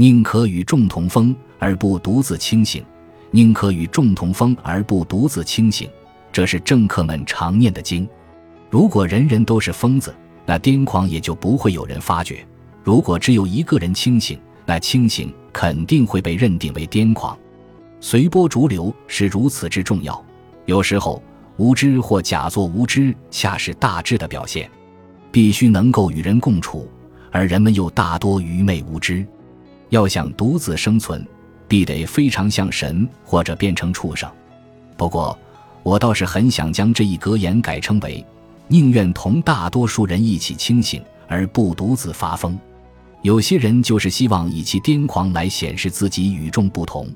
宁可与众同风而不独自清醒，宁可与众同风而不独自清醒，这是政客们常念的经。如果人人都是疯子，那癫狂也就不会有人发觉；如果只有一个人清醒，那清醒肯定会被认定为癫狂。随波逐流是如此之重要。有时候，无知或假作无知，恰是大智的表现。必须能够与人共处，而人们又大多愚昧无知。要想独自生存，必得非常像神，或者变成畜生。不过，我倒是很想将这一格言改称为：宁愿同大多数人一起清醒，而不独自发疯。有些人就是希望以其癫狂来显示自己与众不同。